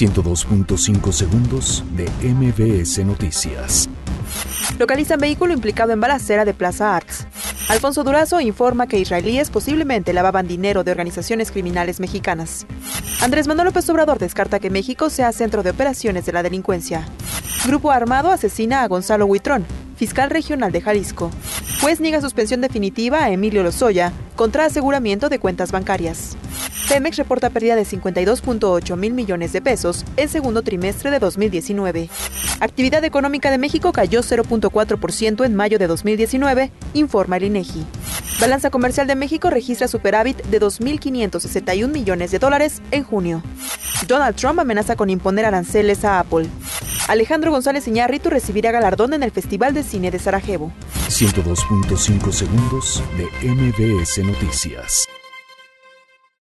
102.5 segundos de MBS Noticias. Localizan vehículo implicado en balacera de Plaza Arts. Alfonso Durazo informa que israelíes posiblemente lavaban dinero de organizaciones criminales mexicanas. Andrés Manuel López Obrador descarta que México sea centro de operaciones de la delincuencia. Grupo armado asesina a Gonzalo Huitrón, fiscal regional de Jalisco. Juez niega suspensión definitiva a Emilio Lozoya contra aseguramiento de cuentas bancarias. Pemex reporta pérdida de 52.8 mil millones de pesos en segundo trimestre de 2019. Actividad económica de México cayó 0.4% en mayo de 2019, informa el INEGI. Balanza comercial de México registra superávit de 2.561 millones de dólares en junio. Donald Trump amenaza con imponer aranceles a Apple. Alejandro González Iñárritu recibirá galardón en el Festival de Cine de Sarajevo. 102.5 segundos de MBS Noticias.